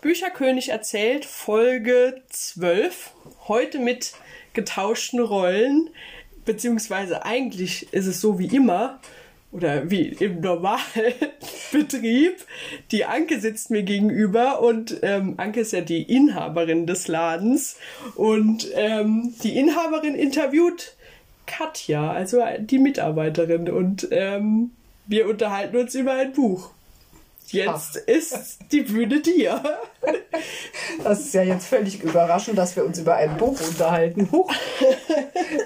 Bücherkönig erzählt, Folge 12. Heute mit getauschten Rollen, beziehungsweise eigentlich ist es so wie immer oder wie im Normalbetrieb. Die Anke sitzt mir gegenüber und ähm, Anke ist ja die Inhaberin des Ladens und ähm, die Inhaberin interviewt Katja, also die Mitarbeiterin und ähm, wir unterhalten uns über ein Buch. Jetzt ist die Bühne dir. Das ist ja jetzt völlig überraschend, dass wir uns über ein Buch unterhalten. Huch.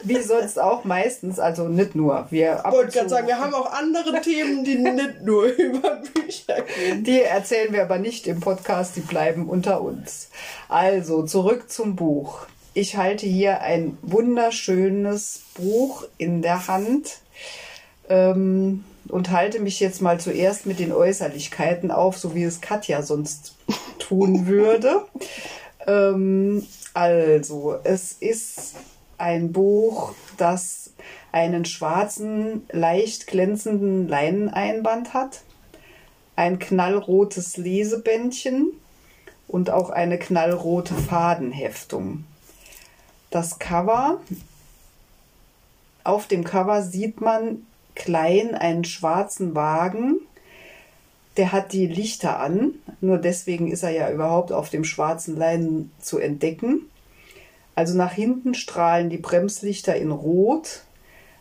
Wie sonst auch meistens, also nicht nur. Wir ich wollte gerade sagen, wir haben auch andere Themen, die nicht nur über Bücher gehen. Die erzählen wir aber nicht im Podcast, die bleiben unter uns. Also zurück zum Buch. Ich halte hier ein wunderschönes Buch in der Hand. Ähm, und halte mich jetzt mal zuerst mit den Äußerlichkeiten auf, so wie es Katja sonst tun würde. ähm, also, es ist ein Buch, das einen schwarzen, leicht glänzenden Leineneinband hat, ein knallrotes Lesebändchen und auch eine knallrote Fadenheftung. Das Cover, auf dem Cover sieht man klein einen schwarzen Wagen. Der hat die Lichter an, nur deswegen ist er ja überhaupt auf dem schwarzen Leinen zu entdecken. Also nach hinten strahlen die Bremslichter in Rot,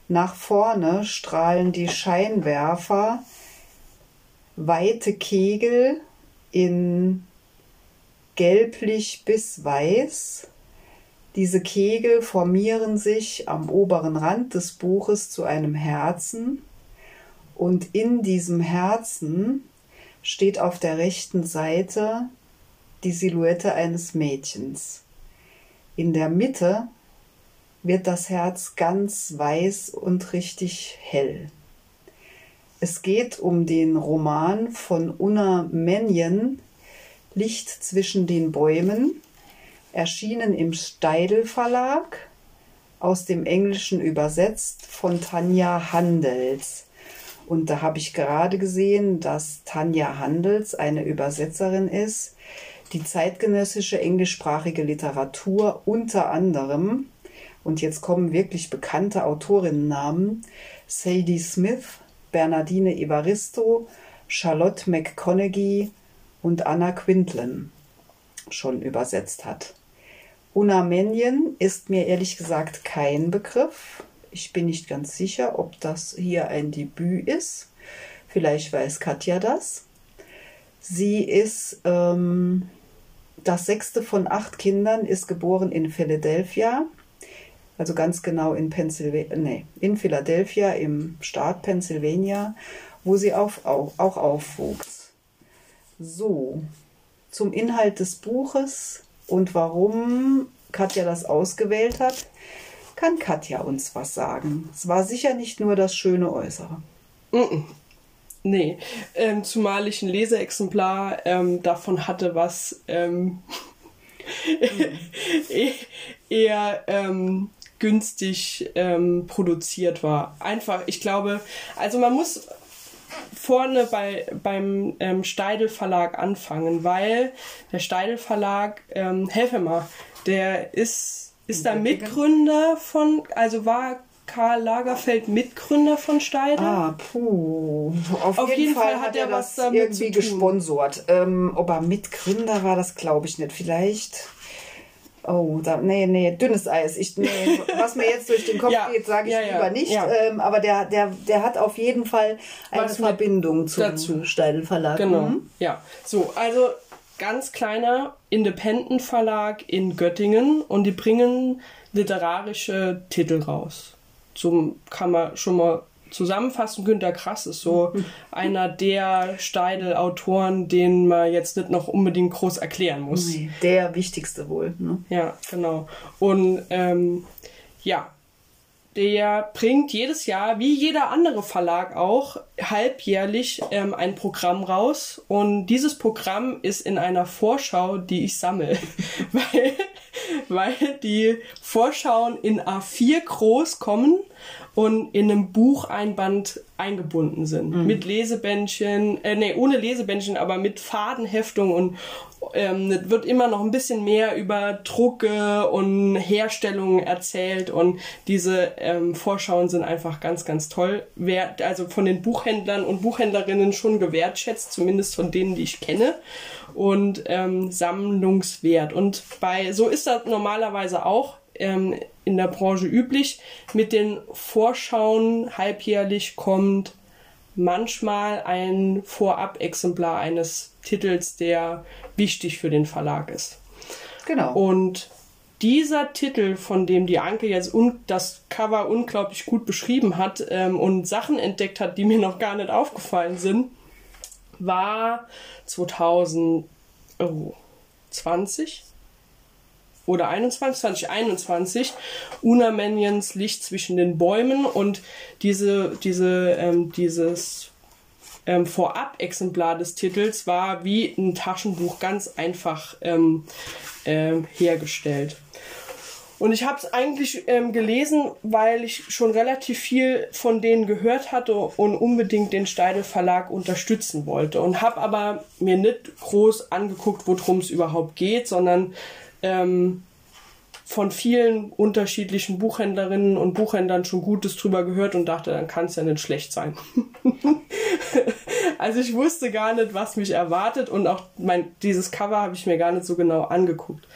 nach vorne strahlen die Scheinwerfer weite Kegel in gelblich bis weiß diese Kegel formieren sich am oberen Rand des Buches zu einem Herzen und in diesem Herzen steht auf der rechten Seite die Silhouette eines Mädchens. In der Mitte wird das Herz ganz weiß und richtig hell. Es geht um den Roman von Una Menjen Licht zwischen den Bäumen erschienen im Steidel Verlag, aus dem Englischen übersetzt von Tanja Handels. Und da habe ich gerade gesehen, dass Tanja Handels eine Übersetzerin ist, die zeitgenössische englischsprachige Literatur unter anderem, und jetzt kommen wirklich bekannte Autorinnennamen, Sadie Smith, Bernardine Evaristo, Charlotte McConaughey und Anna Quintlen schon übersetzt hat. Unamenien ist mir ehrlich gesagt kein Begriff. Ich bin nicht ganz sicher, ob das hier ein Debüt ist. Vielleicht weiß Katja das. Sie ist ähm, das sechste von acht Kindern, ist geboren in Philadelphia, also ganz genau in Pennsylvania, nee, in Philadelphia im Staat Pennsylvania, wo sie auf, auch, auch aufwuchs. So, zum Inhalt des Buches und warum Katja das ausgewählt hat, kann Katja uns was sagen. Es war sicher nicht nur das schöne Äußere. Nee, ähm, zumal ich ein Leseexemplar ähm, davon hatte, was ähm, mm. eher ähm, günstig ähm, produziert war. Einfach, ich glaube, also man muss vorne bei, beim ähm, Steidel Verlag anfangen, weil der Steidel Verlag, ähm, helfe mal, der ist, ist da Mitgründer von, also war Karl Lagerfeld Mitgründer von Steidel? Ah, puh. Auf, Auf jeden, jeden, Fall, Fall hat er was damit irgendwie gesponsert. Ähm, ob er Mitgründer war, das glaube ich nicht. Vielleicht Oh, da, nee, nee, dünnes Eis. Ich, nee, was mir jetzt durch den Kopf ja, geht, sage ich ja, ja, lieber nicht. Ähm, aber der, der, der hat auf jeden Fall eine was Verbindung zum dazu. Steidel Verlag. Genau. Mhm. Ja. So, also ganz kleiner Independent Verlag in Göttingen und die bringen literarische Titel raus. So kann man schon mal zusammenfassen, Günter Krass ist so einer der Steidel-Autoren, den man jetzt nicht noch unbedingt groß erklären muss. Nee, der wichtigste wohl. Ne? Ja, genau. Und ähm, ja, der bringt jedes Jahr, wie jeder andere Verlag auch, halbjährlich ähm, ein Programm raus. Und dieses Programm ist in einer Vorschau, die ich sammle. weil, weil die Vorschauen in A4 groß kommen und in einem Bucheinband eingebunden sind. Mhm. Mit Lesebändchen, äh, nee, ohne Lesebändchen, aber mit Fadenheftung und ähm, es wird immer noch ein bisschen mehr über Drucke und Herstellung erzählt und diese ähm, Vorschauen sind einfach ganz, ganz toll. Wer, also von den Buchhändlern und Buchhändlerinnen schon gewertschätzt, zumindest von denen, die ich kenne und ähm, sammlungswert. Und bei so ist das normalerweise auch ähm, in der Branche üblich. Mit den Vorschauen halbjährlich kommt manchmal ein Vorab-Exemplar eines Titels, der wichtig für den Verlag ist. Genau. Und dieser Titel, von dem die Anke jetzt das Cover unglaublich gut beschrieben hat ähm, und Sachen entdeckt hat, die mir noch gar nicht aufgefallen sind, war 2020 oder 21, 2021 Una Manyans Licht zwischen den Bäumen und diese, diese, ähm, dieses ähm, Vorab-Exemplar des Titels war wie ein Taschenbuch ganz einfach ähm, ähm, hergestellt. Und ich habe es eigentlich ähm, gelesen, weil ich schon relativ viel von denen gehört hatte und unbedingt den Steidel Verlag unterstützen wollte. Und habe aber mir nicht groß angeguckt, worum es überhaupt geht, sondern ähm, von vielen unterschiedlichen Buchhändlerinnen und Buchhändlern schon Gutes drüber gehört und dachte, dann kann es ja nicht schlecht sein. also ich wusste gar nicht, was mich erwartet und auch mein, dieses Cover habe ich mir gar nicht so genau angeguckt.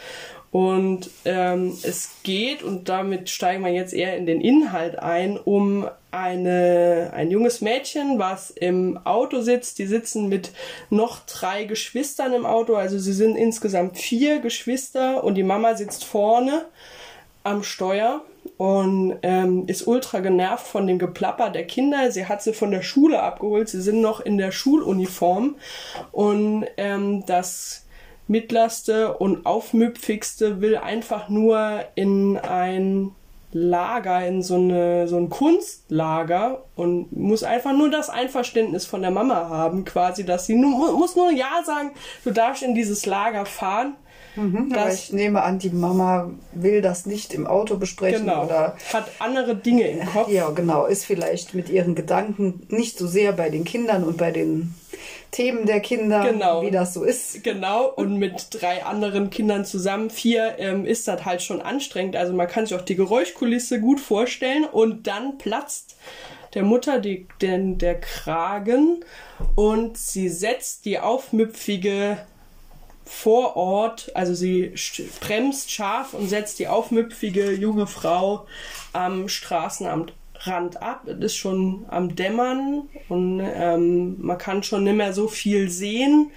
Und ähm, es geht, und damit steigen wir jetzt eher in den Inhalt ein, um eine, ein junges Mädchen, was im Auto sitzt. Die sitzen mit noch drei Geschwistern im Auto. Also sie sind insgesamt vier Geschwister und die Mama sitzt vorne am Steuer und ähm, ist ultra genervt von dem Geplapper der Kinder. Sie hat sie von der Schule abgeholt. Sie sind noch in der Schuluniform und ähm, das mittlerste und aufmüpfigste will einfach nur in ein Lager, in so, eine, so ein Kunstlager und muss einfach nur das Einverständnis von der Mama haben, quasi, dass sie nur, muss nur Ja sagen, du darfst in dieses Lager fahren. Mhm, aber ich nehme an, die Mama will das nicht im Auto besprechen Genau. oder Hat andere Dinge im Kopf. ja, genau, ist vielleicht mit ihren Gedanken nicht so sehr bei den Kindern und bei den Themen der Kinder, Genau. wie das so ist. Genau, und mit drei anderen Kindern zusammen, vier, ähm, ist das halt schon anstrengend. Also man kann sich auch die Geräuschkulisse gut vorstellen und dann platzt der Mutter die, den, der Kragen und sie setzt die aufmüpfige vor Ort, also sie st- bremst scharf und setzt die aufmüpfige junge Frau am Straßenrand ab. Es ist schon am Dämmern und ähm, man kann schon nicht mehr so viel sehen.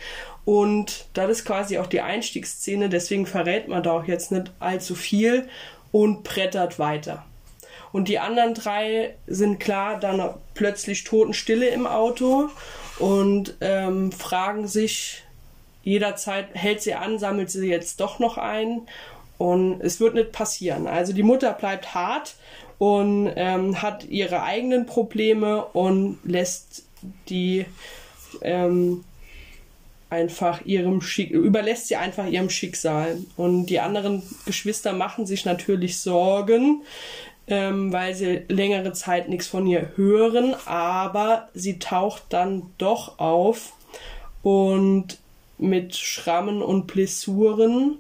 Und das ist quasi auch die Einstiegsszene, deswegen verrät man da auch jetzt nicht allzu viel und brettert weiter. Und die anderen drei sind klar dann plötzlich totenstille im Auto und ähm, fragen sich, jederzeit hält sie an, sammelt sie jetzt doch noch ein und es wird nicht passieren. Also die Mutter bleibt hart und ähm, hat ihre eigenen Probleme und lässt die ähm, einfach ihrem Schick überlässt sie einfach ihrem Schicksal. Und die anderen Geschwister machen sich natürlich Sorgen, ähm, weil sie längere Zeit nichts von ihr hören, aber sie taucht dann doch auf und mit Schrammen und Blessuren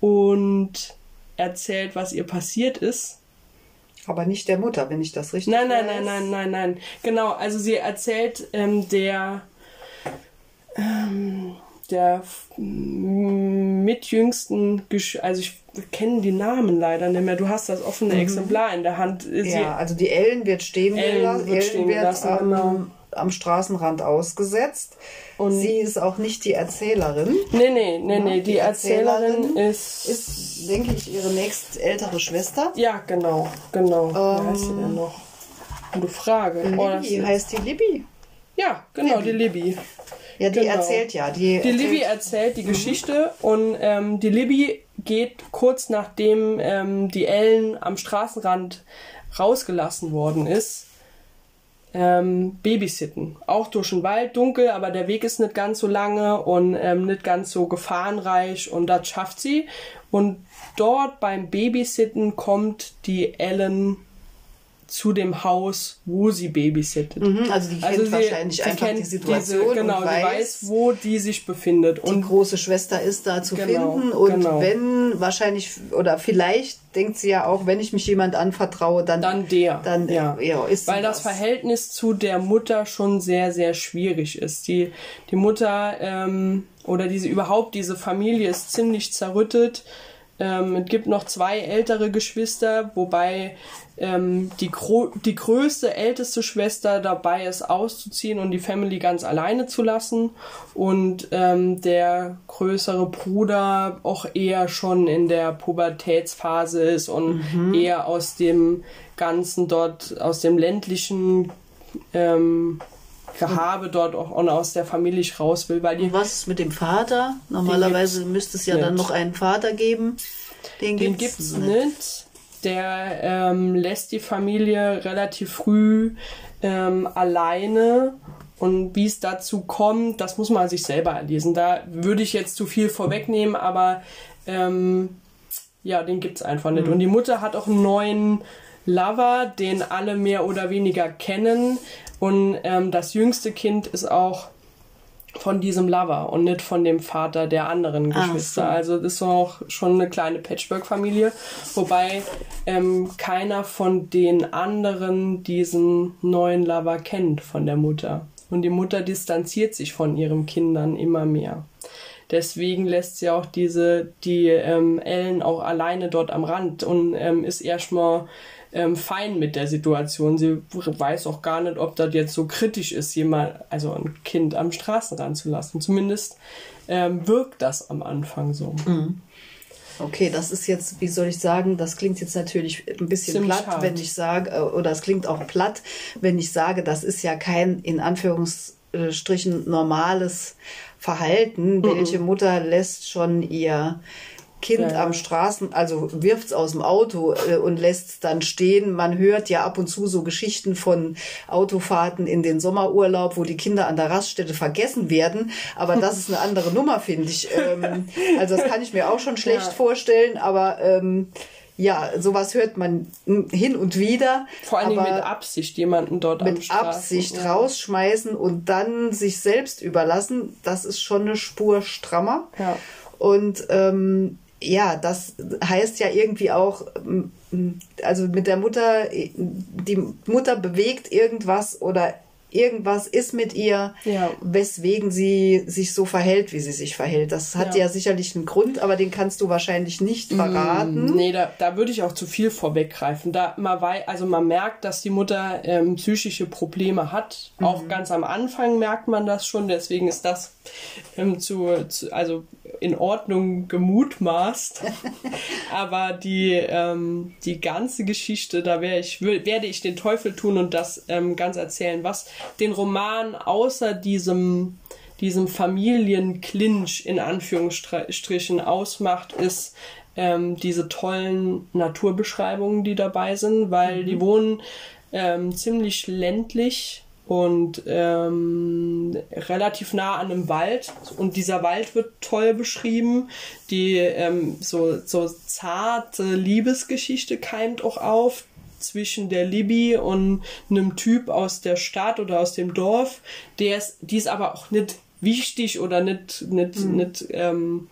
und erzählt, was ihr passiert ist. Aber nicht der Mutter, wenn ich das richtig Nein, nein, weiß. nein, nein, nein, nein. Genau, also sie erzählt ähm, der ähm, der mitjüngsten, Gesch also ich kenne die Namen leider nicht mehr. Du hast das offene Exemplar in der Hand. Sie, Ja, also die Ellen wird stehen Ellen gelassen. wird stehen gelassen, am, genau. Am Straßenrand ausgesetzt. Und- sie ist auch nicht die Erzählerin. Nee, nee, nee, nee. Die, Die Erzählerin, Erzählerin ist, Ist, denke ich, ihre nächst ältere Schwester. Ja, genau, genau. Wie heißt sie Ähm, denn noch? Gute Frage. Oh, Libby ist- heißt die Libby. ja, genau, Libby. die Libby. Ja, die Genau. erzählt ja. Die, Die erzählt, Libby erzählt die Geschichte und ähm, die Libby geht kurz nachdem ähm, die Ellen am Straßenrand rausgelassen worden ist, ähm, babysitten. Auch durch den Wald, dunkel, aber der Weg ist nicht ganz so lange und ähm, nicht ganz so gefahrenreich und das schafft sie. Und dort beim Babysitten kommt die Ellen zu dem Haus, wo sie babysittet. Mhm, also die kennt wahrscheinlich einfach die Situation Diese, genau, und sie weiß, weiß, wo die sich befindet. die Und große Schwester ist da zu Genau, finden und genau. wenn wahrscheinlich oder vielleicht denkt sie ja auch, wenn ich mich jemand anvertraue, dann dann der. dann ja. ja, ist Weil sie das Verhältnis zu der Mutter schon sehr, sehr schwierig ist. Die, die Mutter ähm, oder diese überhaupt diese Familie ist ziemlich zerrüttet. Ähm, es gibt noch zwei ältere Geschwister, wobei ähm, die, gro die größte, älteste Schwester dabei ist, auszuziehen und die Family ganz alleine zu lassen. Und ähm, der größere Bruder auch eher schon in der Pubertätsphase ist und eher aus dem Ganzen dort, aus dem ländlichen ähm, Gehabe dort auch und aus der Familie raus will, weil die Und was ist mit dem Vater? Normalerweise müsste es ja dann nicht. noch einen Vater geben. Den, Den gibt's gibt's nicht. Der ähm, lässt die Familie relativ früh ähm, alleine. Und wie es dazu kommt, das muss man sich selber erlesen. Da würde ich jetzt zu viel vorwegnehmen, aber ähm, ja, den gibt's einfach nicht. Und die Mutter hat auch einen neuen Lover, den alle mehr oder weniger kennen. Und ähm, das jüngste Kind ist auch von diesem Lover und nicht von dem Vater der anderen Ach Geschwister. so. Also das ist auch schon eine kleine Patchwork-Familie, wobei ähm, keiner von den anderen diesen neuen Lover kennt von der Mutter. Und die Mutter distanziert sich von ihren Kindern immer mehr. Deswegen lässt sie auch diese, die ähm, Ellen auch alleine dort am Rand und ähm, ist erstmal ähm, fein mit der Situation. Sie weiß auch gar nicht, ob das jetzt so kritisch ist, jemand, also ein Kind am Straßenrand zu lassen. Zumindest ähm, wirkt das am Anfang so. Okay, das ist jetzt, wie soll ich sagen, das klingt jetzt natürlich ein bisschen Ziemlich platt, hart. wenn ich sage, äh, oder es klingt auch platt, wenn ich sage, das ist ja kein in Anführungsstrichen normales Verhalten. Welche Mutter lässt schon ihr Kind Ja, am Straßen, also wirft's aus dem Auto äh, und lässt es dann stehen. Man hört ja ab und zu so Geschichten von Autofahrten in den Sommerurlaub, wo die Kinder an der Raststätte vergessen werden. Aber das ist eine andere Nummer, finde ich. Ähm, also das kann ich mir auch schon schlecht Ja. vorstellen, aber ähm, ja, sowas hört man hin und wieder. Vor aber mit Absicht jemanden dort am mit Straßen. Absicht ja. rausschmeißen und dann sich selbst überlassen, das ist schon eine Spur strammer. Ja. Und ähm, ja, das heißt ja irgendwie auch, also mit der Mutter, die Mutter bewegt irgendwas oder irgendwas ist mit ihr, Ja. weswegen sie sich so verhält, wie sie sich verhält. Das hat ja, Ja. sicherlich einen Grund, aber den kannst du wahrscheinlich nicht verraten. Nee, da, da würde ich auch zu viel vorweggreifen. Da man wei also man merkt, dass die Mutter ähm, psychische Probleme hat. Auch ganz am Anfang merkt man das schon. Deswegen ist das ähm, zu, zu also in Ordnung gemutmaßt. Aber die ähm, die ganze Geschichte, da wär ich, werde ich den Teufel tun und das ähm, ganz erzählen, was den Roman außer diesem diesem Familienclinch in Anführungsstrichen ausmacht, ist ähm, diese tollen Naturbeschreibungen, die dabei sind, weil die wohnen ähm, ziemlich ländlich und ähm, relativ nah an einem Wald. Und dieser Wald wird toll beschrieben. Die ähm, so, so zarte Liebesgeschichte keimt auch auf zwischen der Libby und einem Typ aus der Stadt oder aus dem Dorf, der ist, die ist aber auch nicht wichtig oder nicht, nicht, nicht, ähm,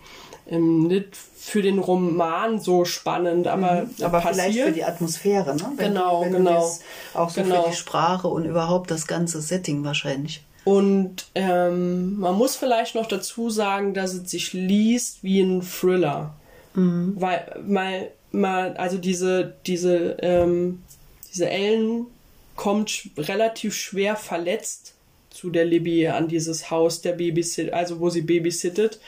ähm, nicht für den Roman so spannend, aber, Aber passiert. vielleicht für die Atmosphäre, ne? Wenn Genau, wenn genau. Auch so Genau. für die Sprache und überhaupt das ganze Setting wahrscheinlich. Und ähm, man muss vielleicht noch dazu sagen, dass es sich liest wie ein Thriller. Weil, weil man, also diese, diese, ähm, diese Ellen kommt sch relativ schwer verletzt zu der Libby an dieses Haus der Babysit, also wo sie babysittet.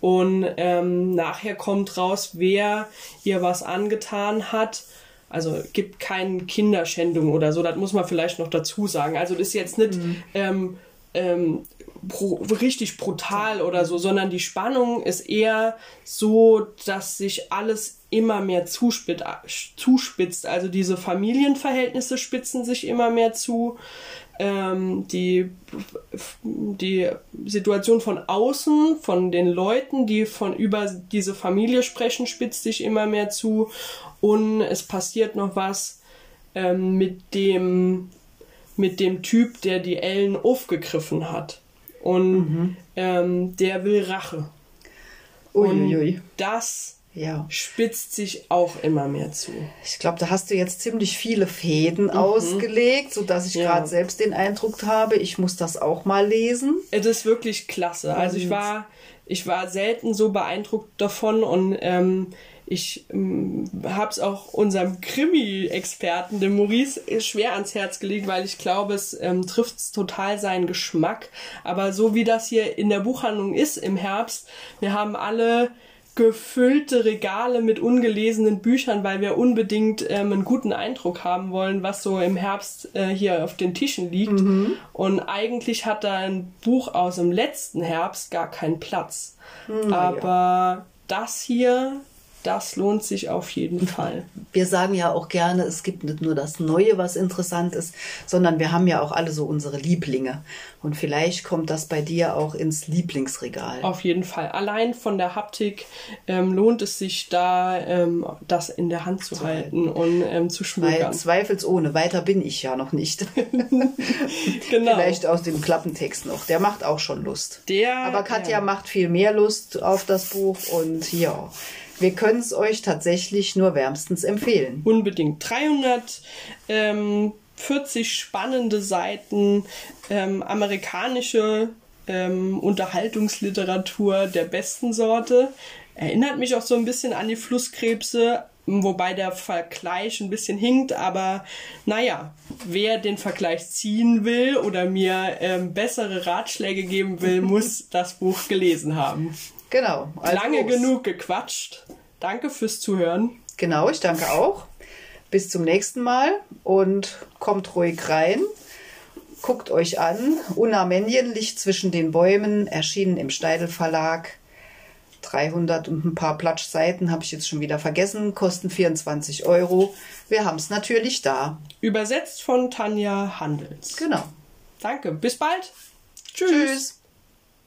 Und ähm, nachher kommt raus, wer ihr was angetan hat. Also gibt keine Kinderschändung oder so, das muss man vielleicht noch dazu sagen. Also das ist jetzt nicht ähm, ähm, bru richtig brutal oder so, sondern die Spannung ist eher so, dass sich alles immer mehr zuspitzt. zuspitzt. Also diese Familienverhältnisse spitzen sich immer mehr zu. Ähm, die, die Situation von außen, von den Leuten, die von über diese Familie sprechen, spitzt sich immer mehr zu. Und es passiert noch was, ähm, mit dem mit dem Typ, der die Ellen aufgegriffen hat. Und Mhm. ähm, der will Rache. Uiuiui. Und das Ja. spitzt sich auch immer mehr zu. Ich glaube, da hast du jetzt ziemlich viele Fäden ausgelegt, sodass ich Mhm. Ja. gerade selbst den Eindruck habe, ich muss das auch mal lesen. Es ist wirklich klasse. Also ich war, ich war selten so beeindruckt davon und ähm, ich ähm, habe es auch unserem Krimi-Experten, dem Maurice, schwer ans Herz gelegt, weil ich glaube, es ähm, trifft total seinen Geschmack. Aber so wie das hier in der Buchhandlung ist im Herbst, wir haben alle gefüllte Regale mit ungelesenen Büchern, weil wir unbedingt ähm, einen guten Eindruck haben wollen, was so im Herbst äh, hier auf den Tischen liegt. Und eigentlich hat da ein Buch aus dem letzten Herbst gar keinen Platz. Aber das hier, das lohnt sich auf jeden Fall. Wir sagen ja auch gerne, es gibt nicht nur das Neue, was interessant ist, sondern wir haben ja auch alle so unsere Lieblinge. Und vielleicht kommt das bei dir auch ins Lieblingsregal. Auf jeden Fall. Allein von der Haptik ähm, lohnt es sich da, ähm, das in der Hand zu, halten und ähm, zu Weil schmökern. zweifelsohne, weiter bin ich ja noch nicht. Genau. Vielleicht aus dem Klappentext noch. Der macht auch schon Lust. Der, Aber Katja ja. macht viel mehr Lust auf das Buch und ja, wir können es euch tatsächlich nur wärmstens empfehlen. Unbedingt. 340 spannende Seiten, ähm, amerikanische ähm, Unterhaltungsliteratur der besten Sorte. Erinnert mich auch so ein bisschen an die Flusskrebse, wobei der Vergleich ein bisschen hinkt, aber naja, wer den Vergleich ziehen will oder mir ähm, bessere Ratschläge geben will, muss das Buch gelesen haben. Genau. also Lange los. genug gequatscht. Danke fürs Zuhören. Genau, ich danke auch. Bis zum nächsten Mal und kommt ruhig rein. Guckt euch an. Unna Männchen, Licht zwischen den Bäumen, erschienen im Steidel Verlag. 300 und ein paar Platschseiten habe ich jetzt schon wieder vergessen, kosten 24 Euro. Wir haben es natürlich da. Übersetzt von Tanja Handels. Genau. Danke, bis bald. Tschüss. Tschüss.